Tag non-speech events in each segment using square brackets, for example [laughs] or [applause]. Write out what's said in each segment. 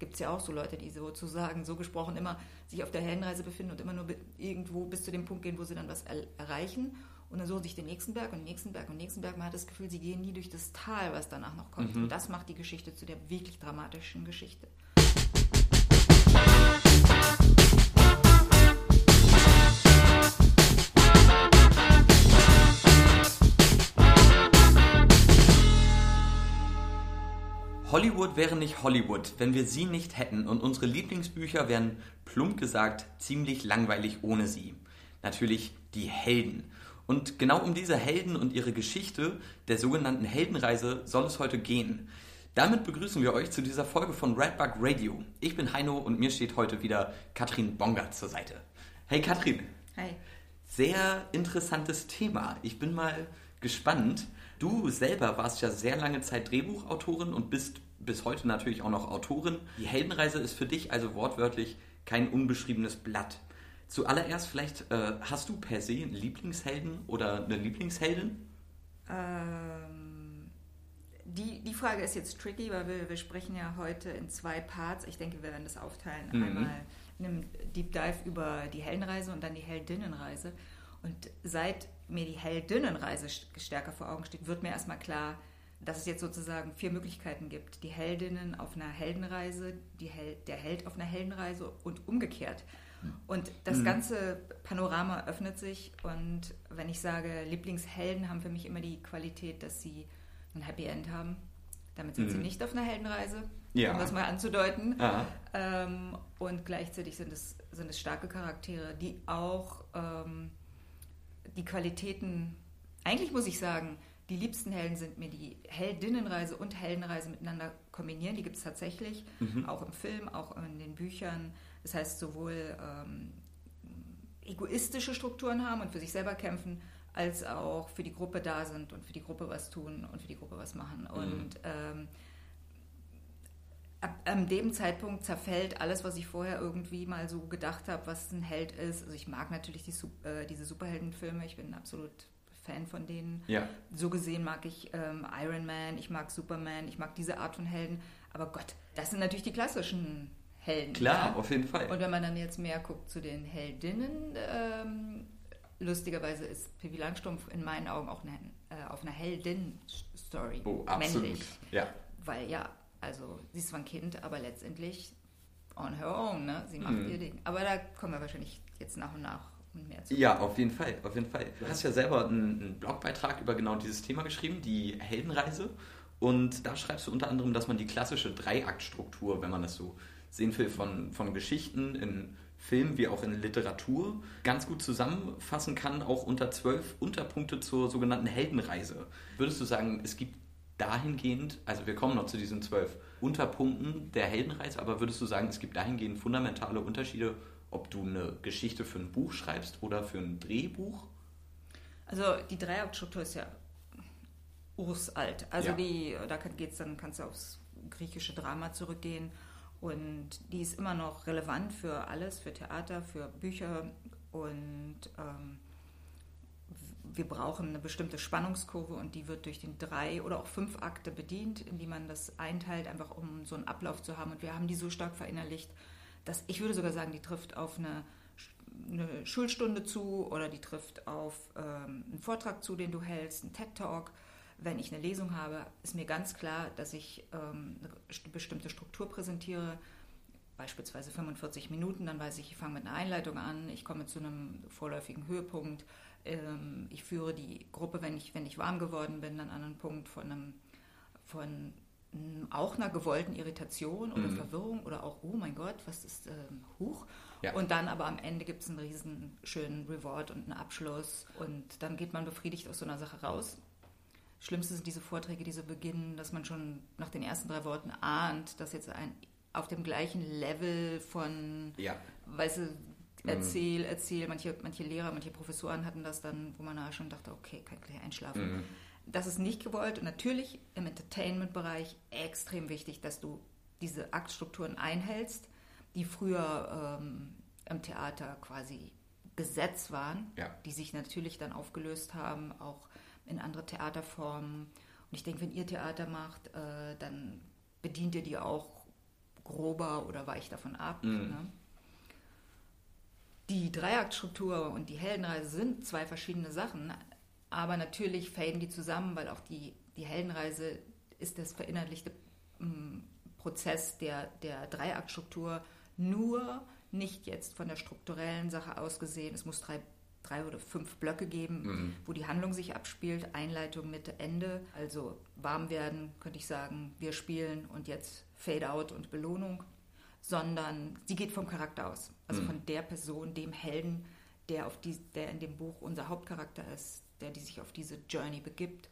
gibt es ja auch so Leute, die sozusagen, so gesprochen, immer sich auf der Heldenreise befinden und immer nur irgendwo bis zu dem Punkt gehen, wo sie dann was er erreichen. Und dann suchen sich den nächsten Berg und den nächsten Berg und den nächsten Berg. Man hat das Gefühl, sie gehen nie durch das Tal, was danach noch kommt. Mhm. Und das macht die Geschichte zu der wirklich dramatischen Geschichte. Hollywood wäre nicht Hollywood, wenn wir sie nicht hätten und unsere Lieblingsbücher wären plump gesagt ziemlich langweilig ohne sie. Natürlich die Helden. Und genau um diese Helden und ihre Geschichte der sogenannten Heldenreise soll es heute gehen. Damit begrüßen wir euch zu dieser Folge von Redbug Radio. Ich bin Heino und mir steht heute wieder Katrin Bonger zur Seite. Hey Katrin. Hi. Sehr interessantes Thema. Ich bin mal gespannt. Du selber warst ja sehr lange Zeit Drehbuchautorin und bist bis heute natürlich auch noch Autorin. Die Heldenreise ist für dich also wortwörtlich kein unbeschriebenes Blatt. Zuallererst vielleicht äh, hast du per se einen Lieblingshelden oder eine Lieblingsheldin? Ähm, die, die Frage ist jetzt tricky, weil wir, wir sprechen ja heute in zwei Parts. Ich denke, wir werden das aufteilen. Mhm. Einmal in einem Deep Dive über die Heldenreise und dann die Heldinnenreise. Und seit mir die Heldinnenreise stärker vor Augen steht, wird mir erstmal klar, dass es jetzt sozusagen vier Möglichkeiten gibt. Die Heldinnen auf einer Heldenreise, Hel der Held auf einer Heldenreise und umgekehrt. Und das mhm. ganze Panorama öffnet sich und wenn ich sage, Lieblingshelden haben für mich immer die Qualität, dass sie ein Happy End haben. Damit sind mhm. sie nicht auf einer Heldenreise, ja. um das mal anzudeuten. Ähm, und gleichzeitig sind es, sind es starke Charaktere, die auch ähm, die Qualitäten, eigentlich muss ich sagen, die liebsten Helden sind mir die Heldinnenreise und Heldenreise miteinander kombinieren. Die gibt es tatsächlich, mhm. auch im Film, auch in den Büchern. Das heißt, sowohl ähm, egoistische Strukturen haben und für sich selber kämpfen, als auch für die Gruppe da sind und für die Gruppe was tun und für die Gruppe was machen. Mhm. Und ähm, ab an dem Zeitpunkt zerfällt alles, was ich vorher irgendwie mal so gedacht habe, was ein Held ist. Also ich mag natürlich die, äh, diese Superheldenfilme, ich bin absolut Fan von denen. Ja. So gesehen mag ich ähm, Iron Man, ich mag Superman, ich mag diese Art von Helden. Aber Gott, das sind natürlich die klassischen Helden. Klar, ja? auf jeden Fall. Und wenn man dann jetzt mehr guckt zu den Heldinnen, ähm, lustigerweise ist Pippi Langstrumpf in meinen Augen auch eine, äh, auf einer Heldin-Story. Oh, absolut. Männlich. Ja. Weil ja, also sie ist zwar ein Kind, aber letztendlich on her own, ne? Sie macht mhm. ihr Ding. Aber da kommen wir wahrscheinlich jetzt nach und nach mehr zu. Ja, auf jeden Fall, auf jeden Fall. Du hast ja selber einen, einen Blogbeitrag über genau dieses Thema geschrieben, die Heldenreise. Und da schreibst du unter anderem, dass man die klassische Dreiaktstruktur, wenn man das so sehen will, von, von Geschichten in Film wie auch in Literatur ganz gut zusammenfassen kann, auch unter zwölf Unterpunkte zur sogenannten Heldenreise. Würdest du sagen, es gibt dahingehend, also wir kommen noch zu diesen zwölf Unterpunkten der Heldenreise, aber würdest du sagen, es gibt dahingehend fundamentale Unterschiede ob du eine Geschichte für ein Buch schreibst oder für ein Drehbuch? Also die Dreiaktstruktur ist ja ursalt. Also ja. die, da geht's dann, kannst du aufs griechische Drama zurückgehen und die ist immer noch relevant für alles, für Theater, für Bücher und ähm, wir brauchen eine bestimmte Spannungskurve und die wird durch den drei oder auch fünf Akte bedient, in die man das einteilt, einfach um so einen Ablauf zu haben. Und wir haben die so stark verinnerlicht, dass ich würde sogar sagen, die trifft auf eine, eine Schulstunde zu oder die trifft auf ähm, einen Vortrag zu, den du hältst, einen TED-Talk. Wenn ich eine Lesung habe, ist mir ganz klar, dass ich ähm, eine bestimmte Struktur präsentiere, beispielsweise 45 Minuten, dann weiß ich, ich fange mit einer Einleitung an, ich komme zu einem vorläufigen Höhepunkt, ähm, ich führe die Gruppe, wenn ich, wenn ich warm geworden bin, dann an einen Punkt von einem von auch einer gewollten Irritation oder mhm. Verwirrung oder auch, oh mein Gott, was ist ähm, Huch? Ja. Und dann aber am Ende gibt es einen riesen schönen Reward und einen Abschluss und dann geht man befriedigt aus so einer Sache raus. Schlimmste sind diese Vorträge, die so beginnen, dass man schon nach den ersten drei Worten ahnt, dass jetzt ein auf dem gleichen Level von, ja. weißt du, erzähl, erzähl, manche, manche Lehrer, manche Professoren hatten das dann, wo man da schon dachte, okay, kann gleich einschlafen. Mhm das ist nicht gewollt. Und natürlich im Entertainment-Bereich extrem wichtig, dass du diese Aktstrukturen einhältst, die früher ähm, im Theater quasi Gesetz waren, ja. die sich natürlich dann aufgelöst haben, auch in andere Theaterformen. Und ich denke, wenn ihr Theater macht, äh, dann bedient ihr die auch grober oder weich davon ab. Mhm. Ne? Die Dreiaktstruktur und die Heldenreise sind zwei verschiedene Sachen, aber natürlich faden die zusammen, weil auch die, die Heldenreise ist das verinnerlichte ähm, Prozess der, der Dreiaktstruktur, nur nicht jetzt von der strukturellen Sache aus gesehen. Es muss drei drei oder fünf Blöcke geben, mhm. wo die Handlung sich abspielt, Einleitung, Mitte, Ende. Also warm werden, könnte ich sagen, wir spielen und jetzt Fade out und Belohnung, sondern sie geht vom Charakter aus. Also mhm. von der Person, dem Helden, der, auf die, der in dem Buch unser Hauptcharakter ist, der die sich auf diese Journey begibt.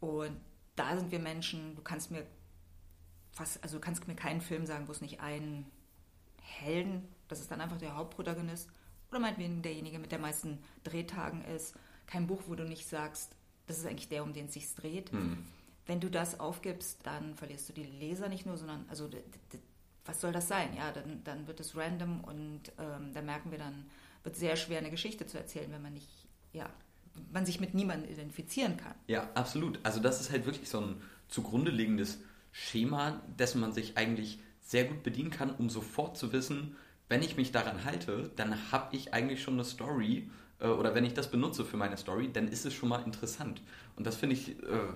Und da sind wir Menschen, du kannst mir fast, also du kannst mir keinen Film sagen, wo es nicht einen Helden, das ist dann einfach der Hauptprotagonist, oder meinetwegen derjenige mit der meisten Drehtagen ist. Kein Buch, wo du nicht sagst, das ist eigentlich der, um den es sich dreht. Mhm. Wenn du das aufgibst, dann verlierst du die Leser nicht nur, sondern, also, was soll das sein? Ja, dann, dann wird es random und ähm, da merken wir dann, wird sehr schwer, eine Geschichte zu erzählen, wenn man nicht, ja, man sich mit niemandem identifizieren kann. Ja, absolut. Also das ist halt wirklich so ein zugrunde liegendes Schema, dessen man sich eigentlich sehr gut bedienen kann, um sofort zu wissen, wenn ich mich daran halte, dann habe ich eigentlich schon eine Story äh, oder wenn ich das benutze für meine Story, dann ist es schon mal interessant. Und das finde ich äh,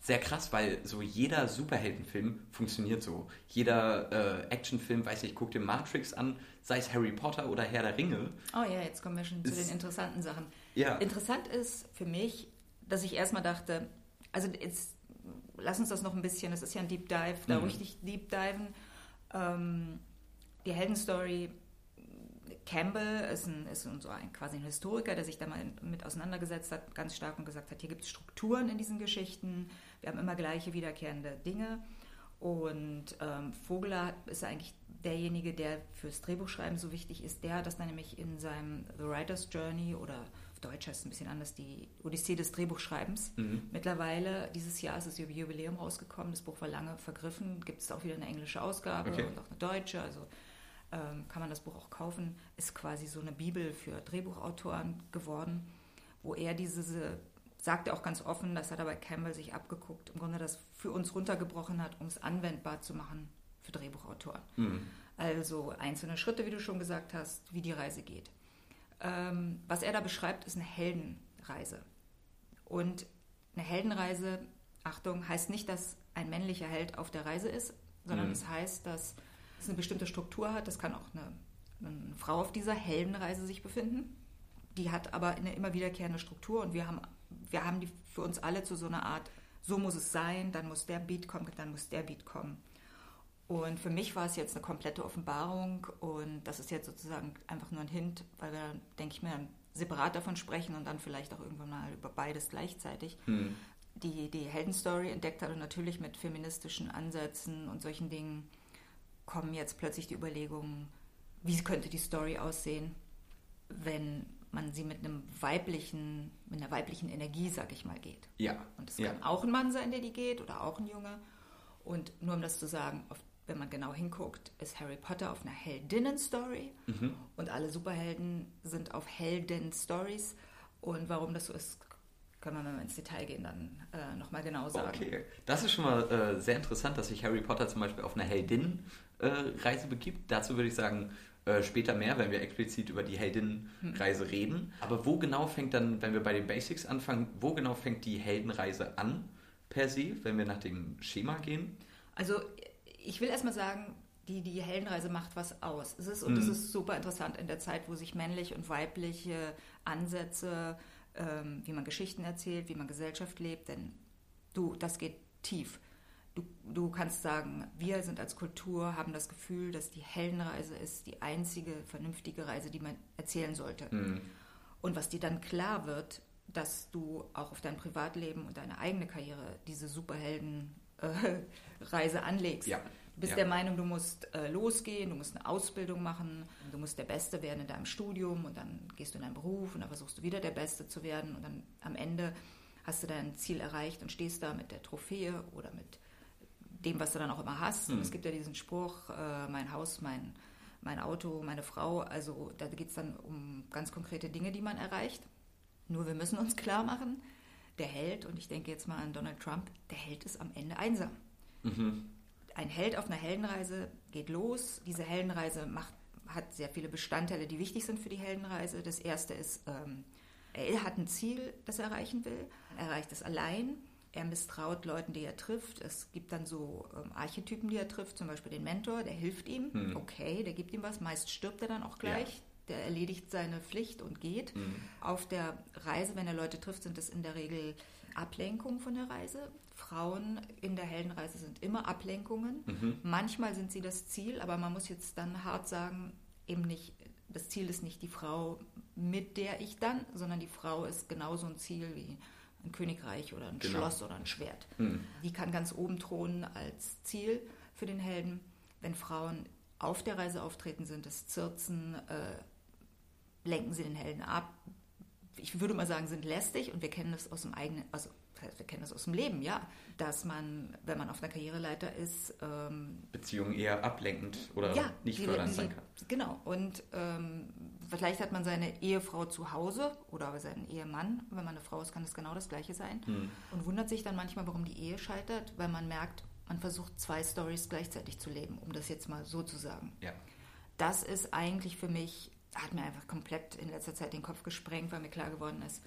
sehr krass, weil so jeder Superheldenfilm funktioniert so. Jeder äh, Actionfilm, weiß ich, guck dir Matrix an, sei es Harry Potter oder Herr der Ringe. Oh ja, jetzt kommen wir schon zu den interessanten Sachen. Ja. Interessant ist für mich, dass ich erstmal dachte, also jetzt lass uns das noch ein bisschen, das ist ja ein Deep Dive, da mhm. richtig Deep Diven. Ähm, die Heldenstory Campbell ist, ein, ist so ein, quasi ein Historiker, der sich da mal mit auseinandergesetzt hat, ganz stark und gesagt hat, hier gibt es Strukturen in diesen Geschichten, wir haben immer gleiche wiederkehrende Dinge. Und ähm, Vogler ist eigentlich derjenige, der fürs Drehbuchschreiben so wichtig ist. Der hat das dann nämlich in seinem The Writer's Journey oder auf Deutsch heißt es ein bisschen anders, die Odyssee des Drehbuchschreibens. Mhm. Mittlerweile, dieses Jahr ist das Jubiläum rausgekommen, das Buch war lange vergriffen, gibt es auch wieder eine englische Ausgabe okay. und auch eine deutsche. Also ähm, kann man das Buch auch kaufen, ist quasi so eine Bibel für Drehbuchautoren geworden, wo er diese, sagt er auch ganz offen, dass er dabei Campbell sich abgeguckt, im Grunde das für uns runtergebrochen hat, um es anwendbar zu machen für Drehbuchautoren. Mhm. Also einzelne Schritte, wie du schon gesagt hast, wie die Reise geht. Ähm, was er da beschreibt, ist eine Heldenreise. Und eine Heldenreise, Achtung, heißt nicht, dass ein männlicher Held auf der Reise ist, sondern mhm. es heißt, dass es eine bestimmte Struktur hat. Das kann auch eine, eine Frau auf dieser Heldenreise sich befinden. Die hat aber eine immer wiederkehrende Struktur und wir haben, wir haben die für uns alle zu so einer Art, so muss es sein, dann muss der Beat kommen, dann muss der Beat kommen. Und für mich war es jetzt eine komplette Offenbarung und das ist jetzt sozusagen einfach nur ein Hint, weil wir, denke ich mir, separat davon sprechen und dann vielleicht auch irgendwann mal über beides gleichzeitig. Hm. Die, die Heldenstory entdeckt hat und natürlich mit feministischen Ansätzen und solchen Dingen kommen jetzt plötzlich die Überlegungen, wie könnte die Story aussehen, wenn man sie mit einem weiblichen, mit einer weiblichen Energie, sag ich mal, geht. Ja. Und es ja. kann auch ein Mann sein, der die geht, oder auch ein Junge. Und nur um das zu sagen, auf, wenn man genau hinguckt, ist Harry Potter auf einer Heldinnen-Story mhm. und alle Superhelden sind auf Helden-Stories. Und warum das so ist, können wir, wenn wir ins Detail gehen, dann äh, nochmal genau sagen. Okay, das ist schon mal äh, sehr interessant, dass sich Harry Potter zum Beispiel auf einer Heldin-Reise begibt. Dazu würde ich sagen, äh, später mehr, wenn wir explizit über die Heldinnenreise hm. reden. Aber wo genau fängt dann, wenn wir bei den Basics anfangen, wo genau fängt die Heldenreise an per se, wenn wir nach dem Schema gehen? Also ich will erstmal sagen, die, die Heldenreise macht was aus. Es ist, und mhm. das ist super interessant in der Zeit, wo sich männlich und weibliche Ansätze ähm, wie man Geschichten erzählt, wie man Gesellschaft lebt, denn du, das geht tief. Du, du kannst sagen, wir sind als Kultur, haben das Gefühl, dass die Heldenreise ist die einzige vernünftige Reise, die man erzählen sollte. Mhm. Und was dir dann klar wird, dass du auch auf dein Privatleben und deine eigene Karriere diese Superheldenreise äh, [laughs] anlegst. Ja. Du bist ja. der Meinung, du musst äh, losgehen, du musst eine Ausbildung machen, du musst der Beste werden in deinem Studium und dann gehst du in deinen Beruf und dann versuchst du wieder der Beste zu werden und dann am Ende hast du dein Ziel erreicht und stehst da mit der Trophäe oder mit dem, was du dann auch immer hast. Mhm. Es gibt ja diesen Spruch, äh, mein Haus, mein, mein Auto, meine Frau. Also da geht es dann um ganz konkrete Dinge, die man erreicht. Nur wir müssen uns klar machen, der Held, und ich denke jetzt mal an Donald Trump, der Held ist am Ende einsam. Mhm ein Held auf einer Heldenreise geht los. Diese Heldenreise macht, hat sehr viele Bestandteile, die wichtig sind für die Heldenreise. Das erste ist, ähm, er hat ein Ziel, das er erreichen will. Er erreicht es allein. Er misstraut Leuten, die er trifft. Es gibt dann so ähm, Archetypen, die er trifft, zum Beispiel den Mentor, der hilft ihm. Hm. Okay, der gibt ihm was. Meist stirbt er dann auch gleich. Ja. Der erledigt seine Pflicht und geht. Hm. Auf der Reise, wenn er Leute trifft, sind das in der Regel Ablenkungen von der Reise. Frauen in der Heldenreise sind immer Ablenkungen. Mhm. Manchmal sind sie das Ziel, aber man muss jetzt dann hart sagen, eben nicht, das Ziel ist nicht die Frau, mit der ich dann, sondern die Frau ist genauso ein Ziel wie ein Königreich oder ein genau. Schloss oder ein Schwert. Mhm. Die kann ganz oben thronen als Ziel für den Helden. Wenn Frauen auf der Reise auftreten, sind es Zirzen, äh, lenken sie den Helden ab. Ich würde mal sagen, sind lästig und wir kennen das aus dem eigenen, also wir kennen das aus dem Leben, ja, dass man, wenn man auf einer Karriereleiter ist, ähm, Beziehungen eher ablenkend oder ja, nicht fördernd sein kann. Genau. Und ähm, vielleicht hat man seine Ehefrau zu Hause oder seinen Ehemann. Wenn man eine Frau ist, kann das genau das Gleiche sein. Hm. Und wundert sich dann manchmal, warum die Ehe scheitert, weil man merkt, man versucht zwei Stories gleichzeitig zu leben, um das jetzt mal so zu sagen. Ja. Das ist eigentlich für mich, hat mir einfach komplett in letzter Zeit den Kopf gesprengt, weil mir klar geworden ist,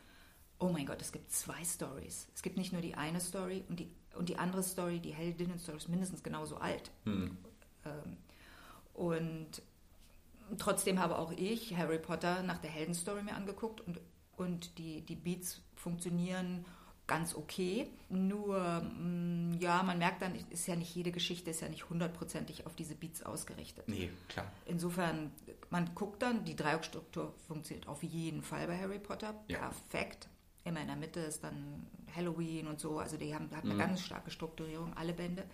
oh mein Gott, es gibt zwei Stories. Es gibt nicht nur die eine Story und die, und die andere Story, die Heldinnen-Story, ist mindestens genauso alt. Hm. Ähm, und trotzdem habe auch ich Harry Potter nach der Heldenstory mir angeguckt und, und die, die Beats funktionieren ganz okay. Nur, mm, ja, man merkt dann, ist ja nicht jede Geschichte, ist ja nicht hundertprozentig auf diese Beats ausgerichtet. Nee, klar. Insofern, man guckt dann, die Dreieckstruktur funktioniert auf jeden Fall bei Harry Potter. Ja. Perfekt. Immer in der Mitte ist dann Halloween und so. Also die haben, hat eine mhm. ganz starke Strukturierung, alle Bände.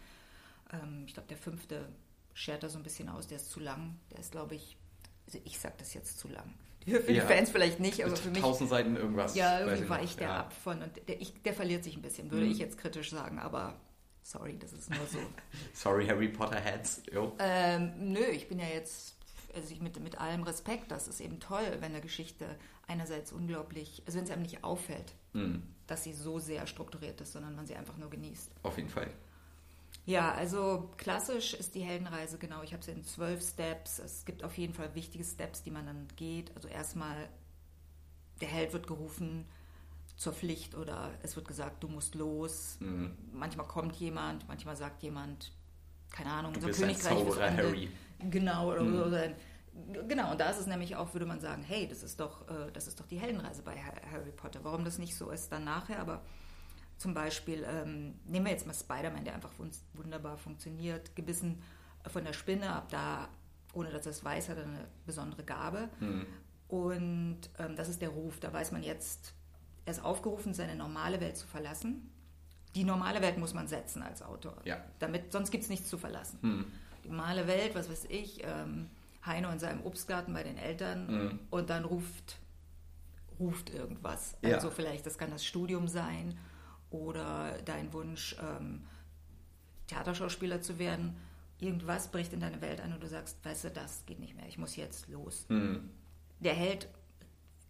Ähm, ich glaube, der fünfte schert da so ein bisschen aus, der ist zu lang. Der ist, glaube ich, also ich sage das jetzt zu lang. Für die ja. Fans vielleicht nicht, aber für mich. Tausend Seiten irgendwas. Ja, irgendwie weicht der ja. ab von. Und der, ich, der verliert sich ein bisschen, würde mhm. ich jetzt kritisch sagen, aber sorry, das ist nur so. [laughs] sorry, Harry Potter Heads. Ähm, nö, ich bin ja jetzt, also ich mit, mit allem Respekt, das ist eben toll, wenn eine Geschichte einerseits unglaublich, also wenn es einem nicht auffällt, mhm. dass sie so sehr strukturiert ist, sondern man sie einfach nur genießt. Auf jeden Fall. Ja, also klassisch ist die Heldenreise genau. Ich habe es in zwölf Steps. Es gibt auf jeden Fall wichtige Steps, die man dann geht. Also erstmal, der Held wird gerufen zur Pflicht oder es wird gesagt, du musst los. Mhm. Manchmal kommt jemand, manchmal sagt jemand, keine Ahnung, du bist Königreich ein Zauberer, Harry. Genau, oder, mhm. oder Genau, und da ist es nämlich auch, würde man sagen, hey, das ist doch, äh, das ist doch die Heldenreise bei Harry Potter. Warum das nicht so ist dann nachher, aber zum Beispiel, ähm, nehmen wir jetzt mal Spider-Man, der einfach wunderbar funktioniert, gebissen von der Spinne, ab da, ohne dass er es weiß, hat er eine besondere Gabe. Mhm. Und ähm, das ist der Ruf, da weiß man jetzt, er ist aufgerufen, seine normale Welt zu verlassen. Die normale Welt muss man setzen als Autor, ja. damit, sonst gibt es nichts zu verlassen. Mhm. Die normale Welt, was weiß ich, ähm, Heino in seinem Obstgarten bei den Eltern mhm. und dann ruft, ruft irgendwas. Ja. Also vielleicht, das kann das Studium sein oder dein Wunsch, ähm, Theaterschauspieler zu werden. Irgendwas bricht in deine Welt ein und du sagst, weißt du, das geht nicht mehr, ich muss jetzt los. Mhm. Der Held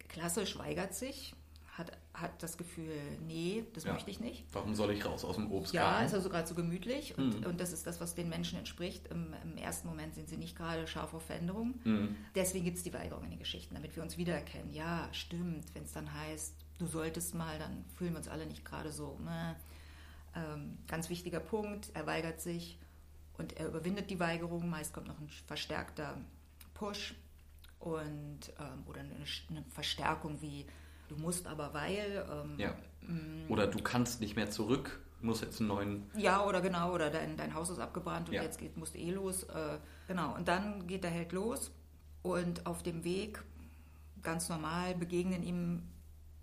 klassisch weigert sich, hat, hat das Gefühl, nee, das ja. möchte ich nicht. Warum soll ich raus aus dem Obstgarten? Ja, ist also gerade so gemütlich und, mhm. und das ist das, was den Menschen entspricht. Im, Im, ersten Moment sind sie nicht gerade scharf auf Veränderung. Mhm. Deswegen gibt es die Weigerung in den Geschichten, damit wir uns wiedererkennen. Ja, stimmt, wenn es dann heißt, du solltest mal, dann fühlen wir uns alle nicht gerade so. Ne? Ähm, ganz wichtiger Punkt, er weigert sich und er überwindet die Weigerung. Meist kommt noch ein verstärkter Push und ähm, oder eine, eine Verstärkung wie du musst aber weil. Ähm, ja. Mm. Oder du kannst nicht mehr zurück, musst jetzt einen neuen. Ja, oder genau, oder dein, dein Haus ist abgebrannt und ja. jetzt geht, musst du eh los. Äh, genau, und dann geht der Held los und auf dem Weg, ganz normal, begegnen ihm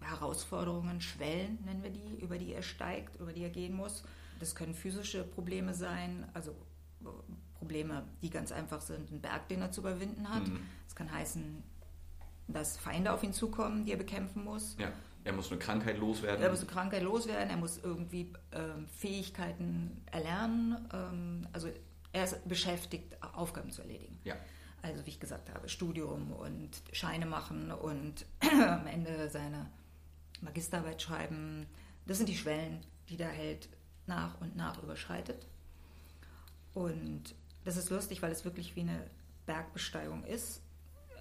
Herausforderungen, Schwellen nennen wir die, über die er steigt, über die er gehen muss. Das können physische Probleme sein, also äh, Probleme, die ganz einfach sind, einen Berg, den er zu überwinden hat. Mhm. Das kann heißen, dass Feinde auf ihn zukommen, die er bekämpfen muss. Ja. Er muss eine Krankheit loswerden. Er muss eine Krankheit loswerden, er muss irgendwie ähm, Fähigkeiten erlernen. Ähm, also er ist beschäftigt, Aufgaben zu erledigen. Ja. Also wie ich gesagt habe, Studium und Scheine machen und [clears throat] am Ende seine Magisterarbeit schreiben. Das sind die Schwellen, die der Held nach und nach überschreitet. Und das ist lustig, weil es wirklich wie eine Bergbesteigung ist,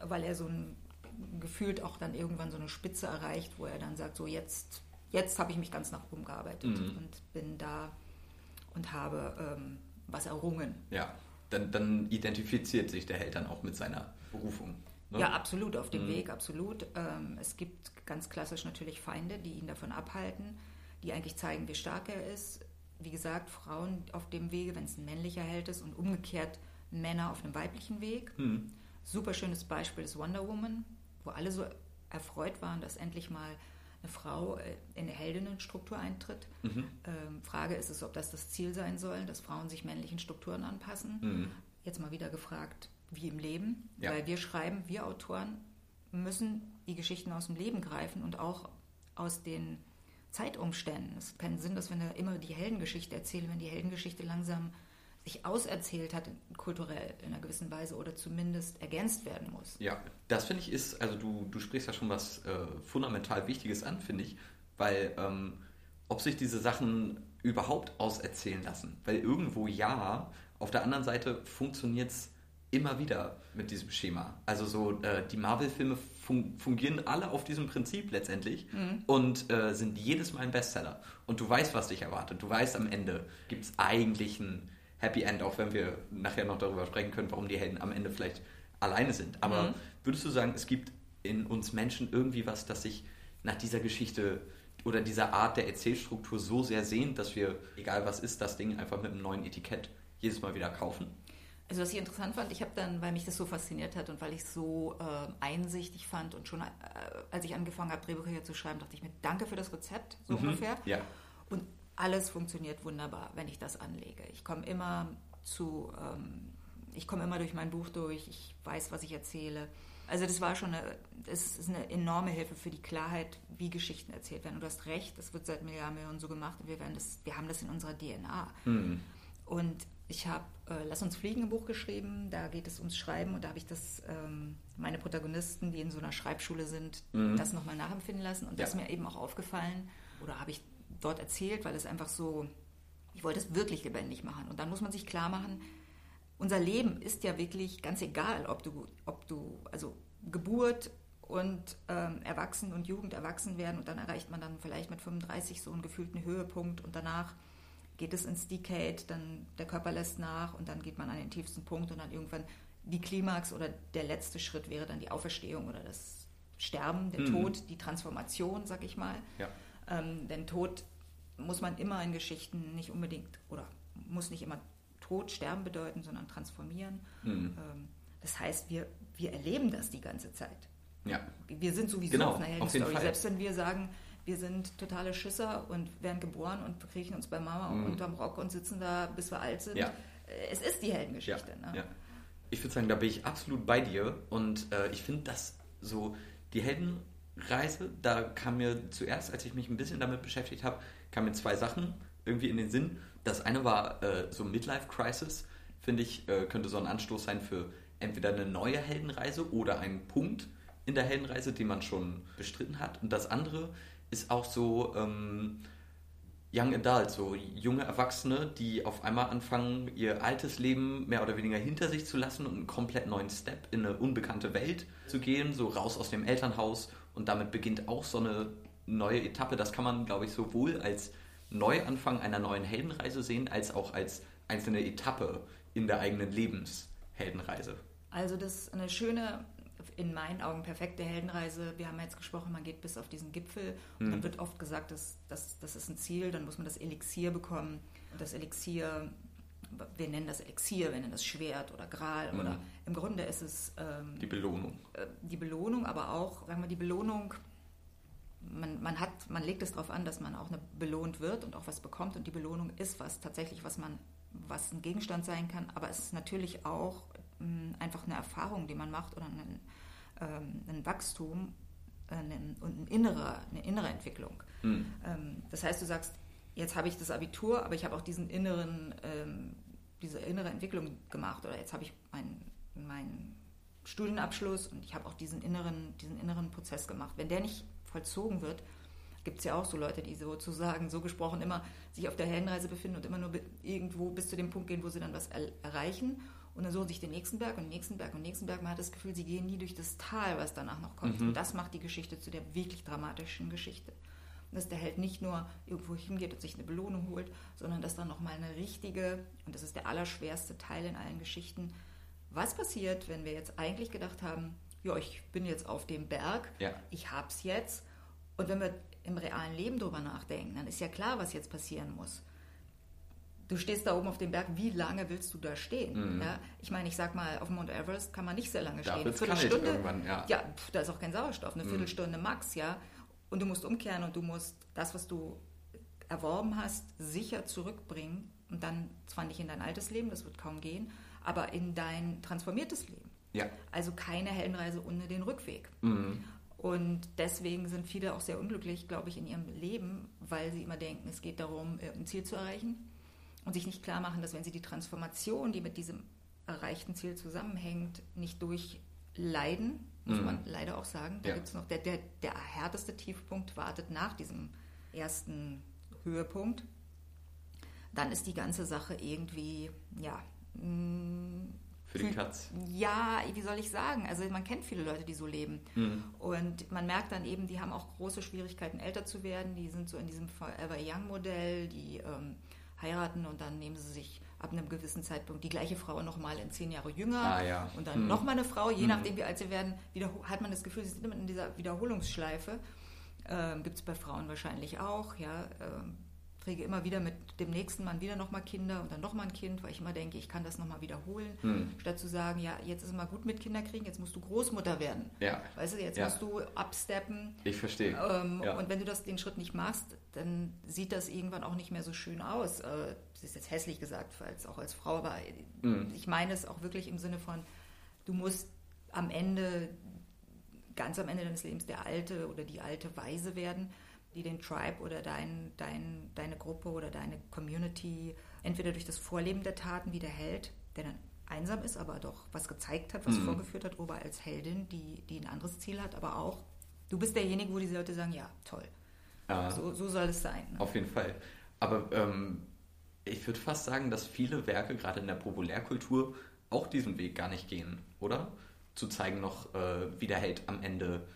weil er so ein gefühlt auch dann irgendwann so eine Spitze erreicht, wo er dann sagt, so jetzt, jetzt habe ich mich ganz nach oben gearbeitet mhm. und bin da und habe ähm, was errungen. Ja, dann, dann, identifiziert sich der Held dann auch mit seiner Berufung. Ne? Ja, absolut, auf dem mhm. Weg, absolut. Ähm, es gibt ganz klassisch natürlich Feinde, die ihn davon abhalten, die eigentlich zeigen, wie stark er ist. Wie gesagt, Frauen auf dem Wege, wenn es ein männlicher Held ist und umgekehrt Männer auf einem weiblichen Weg. Mhm. Super schönes Beispiel ist Wonder Woman, wo alle so erfreut waren, dass endlich mal eine Frau äh, in eine Heldinnenstruktur eintritt. Mhm. Ähm, Frage ist es, ob das das Ziel sein soll, dass Frauen sich männlichen Strukturen anpassen. Mhm. Jetzt mal wieder gefragt, wie im Leben, ja. weil wir schreiben, wir Autoren müssen die Geschichten aus dem Leben greifen und auch aus den Zeitumständen. Es hat keinen Sinn, dass wir immer die Heldengeschichte erzählen, wenn die Heldengeschichte langsam sich auserzählt hat, kulturell in einer gewissen Weise oder zumindest ergänzt werden muss. Ja, das finde ich ist, also du, du sprichst ja schon was äh, fundamental Wichtiges an, finde ich, weil ähm, ob sich diese Sachen überhaupt auserzählen lassen, weil irgendwo ja, auf der anderen Seite funktioniert es immer wieder mit diesem Schema. Also so äh, die Marvel-Filme fun fungieren alle auf diesem Prinzip letztendlich mhm. und äh, sind jedes Mal ein Bestseller. Und du weißt, was dich erwartet. Du weißt, am Ende gibt es eigentlich ein Happy End, auch wenn wir nachher noch darüber sprechen können, warum die Helden am Ende vielleicht alleine sind. Aber mhm. würdest du sagen, es gibt in uns Menschen irgendwie was, das sich nach dieser Geschichte oder dieser Art der Erzählstruktur so sehr sehnt, dass wir, egal was ist, das Ding einfach mit einem neuen Etikett jedes Mal wieder kaufen? Also was ich interessant fand, ich habe dann, weil mich das so fasziniert hat und weil ich es so äh, einsichtig fand und schon äh, als ich angefangen habe, Drehbücher zu schreiben, dachte ich mir, danke für das Rezept, so mhm. ungefähr. Ja. Und alles funktioniert wunderbar, wenn ich das anlege. Ich komme immer zu, ähm, ich komme immer durch mein Buch durch, ich weiß, was ich erzähle. Also das war schon eine, das ist eine enorme Hilfe für die Klarheit, wie Geschichten erzählt werden. Und du hast recht, das wird seit Milliarden so gemacht und wir, werden das, wir haben das in unserer DNA. Mhm. Und ich habe äh, Lass uns fliegen ein Buch geschrieben, da geht es ums Schreiben und da habe ich das, ähm, meine Protagonisten, die in so einer Schreibschule sind, mhm. das nochmal nachempfinden lassen. Und ja. das ist mir eben auch aufgefallen, oder habe ich dort erzählt, weil es einfach so, ich wollte es wirklich lebendig machen. Und dann muss man sich klar machen, unser Leben ist ja wirklich ganz egal, ob du, ob du, also Geburt und ähm, Erwachsen und Jugend erwachsen werden und dann erreicht man dann vielleicht mit 35 so einen gefühlten Höhepunkt und danach geht es ins Decade, dann der Körper lässt nach und dann geht man an den tiefsten Punkt und dann irgendwann die Klimax oder der letzte Schritt wäre dann die Auferstehung oder das Sterben, der mhm. Tod, die Transformation, sag ich mal. Ja. Ähm, denn Tod muss man immer in Geschichten nicht unbedingt oder muss nicht immer Tod, Sterben bedeuten, sondern transformieren. Mhm. Ähm, das heißt, wir, wir erleben das die ganze Zeit. Ja. Wir sind sowieso genau, auf einer Heldenstory. Selbst wenn wir sagen, wir sind totale Schisser und werden geboren und kriechen uns bei Mama mhm. unterm Rock und sitzen da, bis wir alt sind. Ja. Äh, es ist die Heldengeschichte. Ja. Ne? Ja. Ich würde sagen, da bin ich absolut bei dir und äh, ich finde, dass so die Heldenreise, da kam mir zuerst, als ich mich ein bisschen damit beschäftigt habe, kamen mir zwei Sachen irgendwie in den Sinn. Das eine war äh, so Midlife Crisis, finde ich, äh, könnte so ein Anstoß sein für entweder eine neue Heldenreise oder einen Punkt in der Heldenreise, den man schon bestritten hat. Und das andere ist auch so ähm, Young Adult, so junge Erwachsene, die auf einmal anfangen, ihr altes Leben mehr oder weniger hinter sich zu lassen und einen komplett neuen Step in eine unbekannte Welt zu gehen, so raus aus dem Elternhaus. Und damit beginnt auch so eine neue Etappe. Das kann man, glaube ich, sowohl als Neuanfang einer neuen Heldenreise sehen, als auch als einzelne Etappe in der eigenen Lebensheldenreise. Also das ist eine schöne, in meinen Augen perfekte Heldenreise. Wir haben jetzt gesprochen, man geht bis auf diesen Gipfel und mhm. dann wird oft gesagt, dass, dass, das ist ein Ziel, dann muss man das Elixier bekommen. Das Elixier, wir nennen das Elixier, wir nennen das Schwert oder Gral mhm. oder im Grunde ist es... Ähm, die Belohnung. Äh, die Belohnung, aber auch, sagen wir, die Belohnung man, man, hat, man legt es darauf an, dass man auch eine belohnt wird und auch was bekommt. Und die Belohnung ist was tatsächlich, was man, was ein Gegenstand sein kann, aber es ist natürlich auch einfach eine Erfahrung, die man macht oder ein, ähm, ein Wachstum äh, und ein innere, eine innere Entwicklung. Mhm. Das heißt, du sagst, jetzt habe ich das Abitur, aber ich habe auch diesen inneren, ähm, diese innere Entwicklung gemacht oder jetzt habe ich meinen mein Studienabschluss und ich habe auch diesen inneren, diesen inneren Prozess gemacht. Wenn der nicht vollzogen wird, gibt es ja auch so Leute, die sozusagen, so gesprochen, immer sich auf der Heldenreise befinden und immer nur irgendwo bis zu dem Punkt gehen, wo sie dann was er erreichen. Und dann suchen sich den nächsten Berg und den nächsten Berg und den nächsten Berg. Man hat das Gefühl, sie gehen nie durch das Tal, was danach noch kommt. Mhm. Und das macht die Geschichte zu der wirklich dramatischen Geschichte. Und dass der Held nicht nur irgendwo hingeht und sich eine Belohnung holt, sondern dass dann nochmal eine richtige, und das ist der allerschwerste Teil in allen Geschichten, was passiert, wenn wir jetzt eigentlich gedacht haben, ja, ich bin jetzt auf dem Berg, ja. ich hab's jetzt. Und wenn wir im realen Leben drüber nachdenken, dann ist ja klar, was jetzt passieren muss. Du stehst da oben auf dem Berg, wie lange willst du da stehen? Mhm. Ja, ich meine, ich sag mal, auf Mount Everest kann man nicht sehr lange stehen. Eine Viertelstunde. Irgendwann, ja. ja, da ist auch kein Sauerstoff, eine mhm. Viertelstunde max, ja. Und du musst umkehren und du musst das, was du erworben hast, sicher zurückbringen und dann zwar nicht in dein altes Leben, das wird kaum gehen, aber in dein transformiertes Leben. Ja. Also keine Heldenreise ohne den Rückweg. Mhm. Und deswegen sind viele auch sehr unglücklich, glaube ich, in ihrem Leben, weil sie immer denken, es geht darum, ein Ziel zu erreichen und sich nicht klar machen, dass wenn sie die Transformation, die mit diesem erreichten Ziel zusammenhängt, nicht durchleiden, muss mhm. man leider auch sagen, da ja. gibt es noch, der, der, der härteste Tiefpunkt wartet nach diesem ersten Höhepunkt, dann ist die ganze Sache irgendwie, ja, mh, mm, für die Katz. Ja, wie soll ich sagen? Also man kennt viele Leute, die so leben. Mhm. Und man merkt dann eben, die haben auch große Schwierigkeiten, älter zu werden. Die sind so in diesem Forever Young-Modell, die ähm, heiraten und dann nehmen sie sich ab einem gewissen Zeitpunkt die gleiche Frau nochmal in zehn Jahre jünger ah, ja. und dann mhm. nochmal eine Frau, je mhm. nachdem wie alt sie werden, hat man das Gefühl, sie sind immer in dieser Wiederholungsschleife. Ähm, Gibt es bei Frauen wahrscheinlich auch, ja. Ähm, kriege immer wieder mit dem nächsten Mann wieder nochmal Kinder und dann nochmal ein Kind, weil ich immer denke, ich kann das nochmal wiederholen, hm. statt zu sagen, ja, jetzt ist es mal gut mit Kinderkriegen, jetzt musst du Großmutter werden. Ja. Weißt du, jetzt ja. musst du absteppen. Ich verstehe. Ähm, ja. Und wenn du das, den Schritt nicht machst, dann sieht das irgendwann auch nicht mehr so schön aus. Äh, das ist jetzt hässlich gesagt, als, auch als Frau, aber hm. ich meine es auch wirklich im Sinne von, du musst am Ende, ganz am Ende deines Lebens der Alte oder die alte Weise werden die den Tribe oder dein, dein, deine Gruppe oder deine Community entweder durch das Vorleben der Taten wie der Held, der dann einsam ist, aber doch was gezeigt hat, was mhm. vorgeführt hat, oder als Heldin, die, die ein anderes Ziel hat, aber auch, du bist derjenige, wo diese Leute sagen, ja, toll. Ja, so, so soll es sein. Ne? Auf jeden Fall. Aber ähm, ich würde fast sagen, dass viele Werke, gerade in der Populärkultur, auch diesen Weg gar nicht gehen, oder? Zu zeigen noch, äh, wie der Held am Ende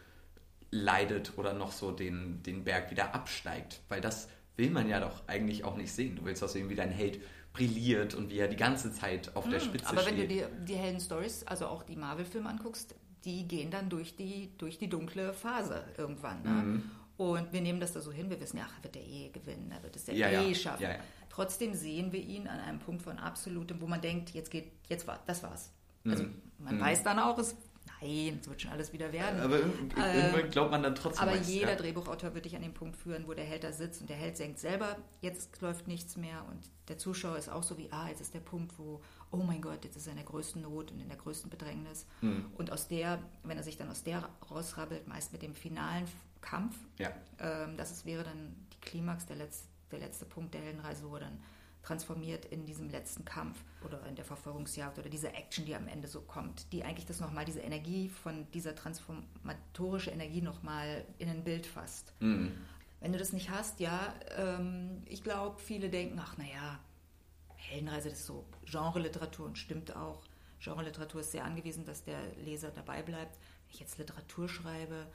leidet oder noch so den, den Berg wieder absteigt. Weil das will man ja doch eigentlich auch nicht sehen. Du willst auch sehen, wie dein Held brilliert und wie er die ganze Zeit auf hm, der Spitze aber steht. Aber wenn du dir die Helden-Stories, also auch die Marvel-Filme anguckst, die gehen dann durch die, durch die dunkle Phase irgendwann. Ne? Mhm. Und wir nehmen das da so hin, wir wissen ja, ach, wird der eh gewinnen, er wird es ja, ja eh ja. schaffen. Ja, Trotzdem sehen wir ihn an einem Punkt von absolutem, wo man denkt, jetzt geht, jetzt war, das war's. Also mhm. man mhm. weiß dann auch, es nein, es wird schon alles wieder werden. Aber irgendwann äh, glaubt man dann trotzdem. Aber meist, jeder ja. Drehbuchautor wird dich an den Punkt führen, wo der Held da sitzt und der Held denkt selber, jetzt läuft nichts mehr und der Zuschauer ist auch so wie, ah, jetzt ist der Punkt, wo, oh mein Gott, jetzt ist er in der größten Not und in der größten Bedrängnis. Hm. Und aus der, wenn er sich dann aus der rausrabbelt, meist mit dem finalen Kampf, ja. ähm, das ist, wäre dann die Klimax, der letzte, der letzte Punkt der Heldenreise, wo er dann transformiert in diesem letzten Kampf oder in der Verfolgungsjagd oder diese Action, die am Ende so kommt, die eigentlich das nochmal, diese Energie von dieser transformatorische Energie nochmal in ein Bild fasst. Mhm. Wenn du das nicht hast, ja, ähm, ich glaube, viele denken, ach naja, Heldenreise, das ist so Genre-Literatur und stimmt auch. Genre-Literatur ist sehr angewiesen, dass der Leser dabei bleibt. Wenn ich jetzt Literatur schreibe,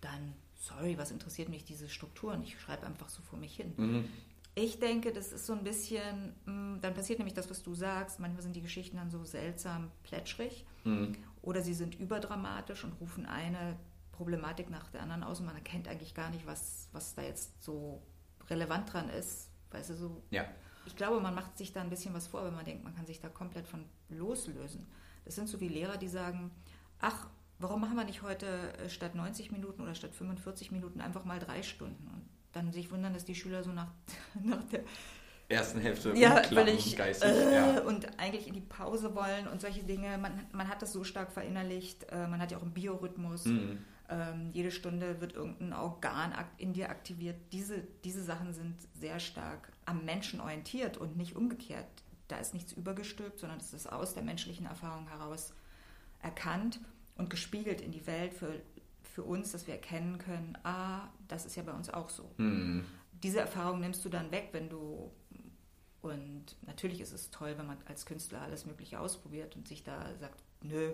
dann, sorry, was interessiert mich diese Strukturen? Ich schreibe einfach so vor mich hin. Mhm. Ich denke, das ist so ein bisschen, mm, dann passiert nämlich das, was du sagst. Manchmal sind die Geschichten dann so seltsam plätschrig mhm. oder sie sind überdramatisch und rufen eine Problematik nach der anderen aus und man erkennt eigentlich gar nicht, was, was da jetzt so relevant dran ist. Weißt du, so. Ja. Ich glaube, man macht sich da ein bisschen was vor, wenn man denkt, man kann sich da komplett von loslösen. Das sind so wie Lehrer, die sagen, ach, warum machen wir nicht heute äh, statt 90 Minuten oder statt 45 Minuten einfach mal drei Stunden? Und dann sich wundern, dass die Schüler so nach, [laughs] nach der ersten Hälfte ja, völlig, geistig. Äh, ja. Und eigentlich in die Pause wollen und solche Dinge. Man, man hat das so stark verinnerlicht. Äh, man hat ja auch einen Biorhythmus. Mhm. Ähm, jede Stunde wird irgendein Organ in dir aktiviert. Diese, diese Sachen sind sehr stark am Menschen orientiert und nicht umgekehrt. Da ist nichts übergestülpt, sondern es ist aus der menschlichen Erfahrung heraus erkannt und gespiegelt in die Welt für für uns, dass wir erkennen können, ah, das ist ja bei uns auch so. Mhm. Diese Erfahrung nimmst du dann weg, wenn du und natürlich ist es toll, wenn man als Künstler alles Mögliche ausprobiert und sich da sagt, nö,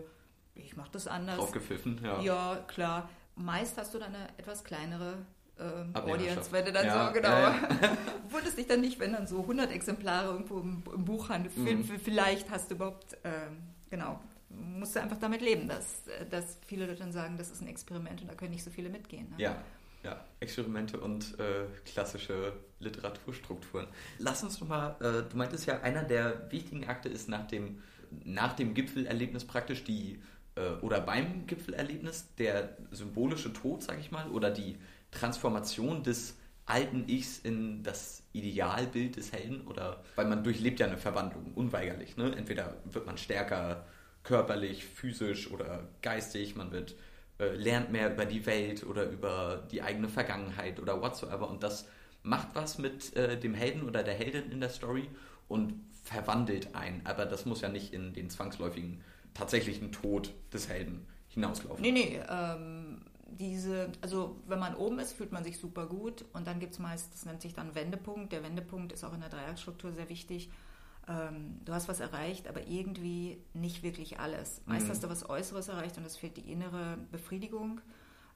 ich mache das anders. Draufgepfiffen, ja. Ja, klar. Meist hast du dann eine etwas kleinere ähm. Audience, wenn du dann Ja, so, genau. ja, [laughs] Wundest dich dann nicht, wenn dann so 100 Exemplare irgendwo im, im Buchhandel, Mhm. vielleicht hast du überhaupt, ähm, genau, musst du einfach damit leben, dass, dass viele Leute dann sagen, das ist ein Experiment und da können nicht so viele mitgehen. Ne? Ja, ja. Experimente und äh, klassische Literaturstrukturen. Lass uns nochmal, äh, du meintest ja, einer der wichtigen Akte ist nach dem, nach dem Gipfelerlebnis praktisch die, äh, oder beim Gipfelerlebnis der symbolische Tod, sag ich mal, oder die Transformation des alten Ichs in das Idealbild des Helden oder weil man durchlebt ja eine Verwandlung unweigerlich. Ne? Entweder wird man stärker körperlich, physisch oder geistig, man wird äh, lernt mehr über die Welt oder über die eigene Vergangenheit oder whatsoever und das macht was mit äh, dem Helden oder der Heldin in der Story und verwandelt einen, aber das muss ja nicht in den zwangsläufigen tatsächlichen Tod des Helden hinauslaufen. Nee, nee, ähm, diese, also wenn man oben ist, fühlt man sich super gut und dann gibt es meist, das nennt sich dann Wendepunkt. Der Wendepunkt ist auch in der Dreiecksstruktur sehr wichtig. Ähm, du hast was erreicht, aber irgendwie nicht wirklich alles. Meist Mhm. hast du was Äußeres erreicht und es fehlt die innere Befriedigung.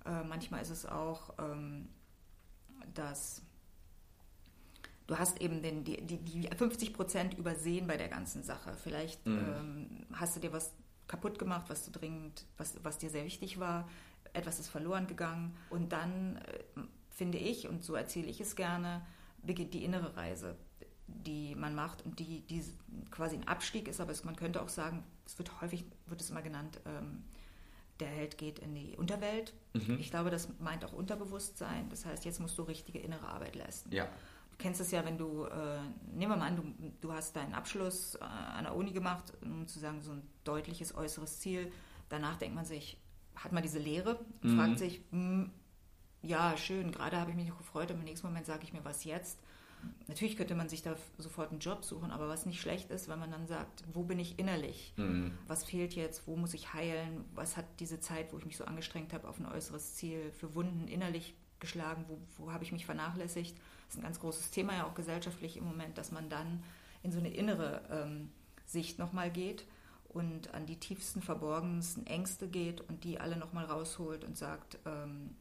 Äh, manchmal ist es auch, ähm, dass du hast eben den, die, die, die 50 Prozent übersehen bei der ganzen Sache. Vielleicht Mhm. ähm, hast du dir was kaputt gemacht, was du dringend, was, was dir sehr wichtig war. Etwas ist verloren gegangen. Und dann äh, finde ich, und so erzähle ich es gerne, beginnt die innere Reise, die man macht und die, die quasi ein Abstieg ist, aber es, man könnte auch sagen, es wird häufig, wird es immer genannt, ähm, der Held geht in die Unterwelt. Mhm. Ich glaube, das meint auch Unterbewusstsein. Das heißt, jetzt musst du richtige innere Arbeit leisten. Ja, Du kennst es ja, wenn du, äh, nehmen wir mal an, du, du hast deinen Abschluss äh, an der Uni gemacht, um zu sagen, so ein deutliches äußeres Ziel. Danach denkt man sich, hat man diese Lehre und Mhm. fragt sich, hm, ja, schön, gerade habe ich mich noch gefreut, im nächsten Moment sage ich mir, was jetzt? Natürlich könnte man sich da sofort einen Job suchen, aber was nicht schlecht ist, wenn man dann sagt, wo bin ich innerlich? Mhm. Was fehlt jetzt? Wo muss ich heilen? Was hat diese Zeit, wo ich mich so angestrengt habe auf ein äußeres Ziel, für Wunden innerlich geschlagen? Wo, wo habe ich mich vernachlässigt? Das ist ein ganz großes Thema ja auch gesellschaftlich im Moment, dass man dann in so eine innere ähm, Sicht nochmal geht und an die tiefsten, verborgensten Ängste geht und die alle nochmal rausholt und sagt, ähm,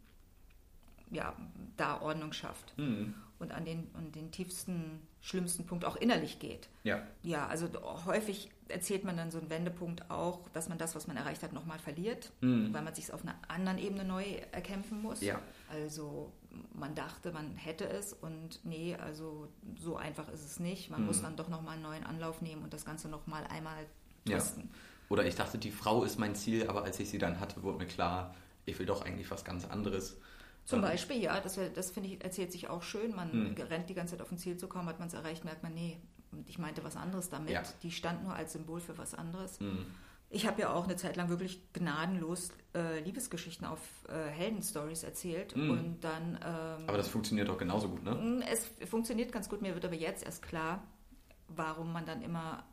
ja, da Ordnung schafft Mhm. und an den, an den tiefsten, schlimmsten Punkt auch innerlich geht. ja, Ja, also häufig erzählt man dann so einen Wendepunkt auch, dass man das, was man erreicht hat, nochmal verliert, Mhm. weil man sich auf einer anderen Ebene neu erkämpfen muss. ja, Also man dachte, man hätte es und nee, also so einfach ist es nicht. Man Mhm. muss dann doch nochmal einen neuen Anlauf nehmen und das Ganze nochmal einmal Ja. testen. Oder ich dachte, die Frau ist mein Ziel, aber als ich sie dann hatte, wurde mir klar, ich will doch eigentlich was ganz anderes. Zum Beispiel, ja, das, das finde ich, erzählt sich auch schön. Man Mhm. rennt die ganze Zeit auf ein Ziel zu kommen, hat man es erreicht, merkt man, nee, und ich meinte was anderes damit. Ja. Die stand nur als Symbol für was anderes. Mhm. Ich habe ja auch eine Zeit lang wirklich gnadenlos äh, Liebesgeschichten auf äh, Heldenstories erzählt Mhm. und dann. Ähm, Aber das funktioniert doch genauso gut, ne? Mm, Es funktioniert ganz gut. Mir wird aber jetzt erst klar, warum man dann immer,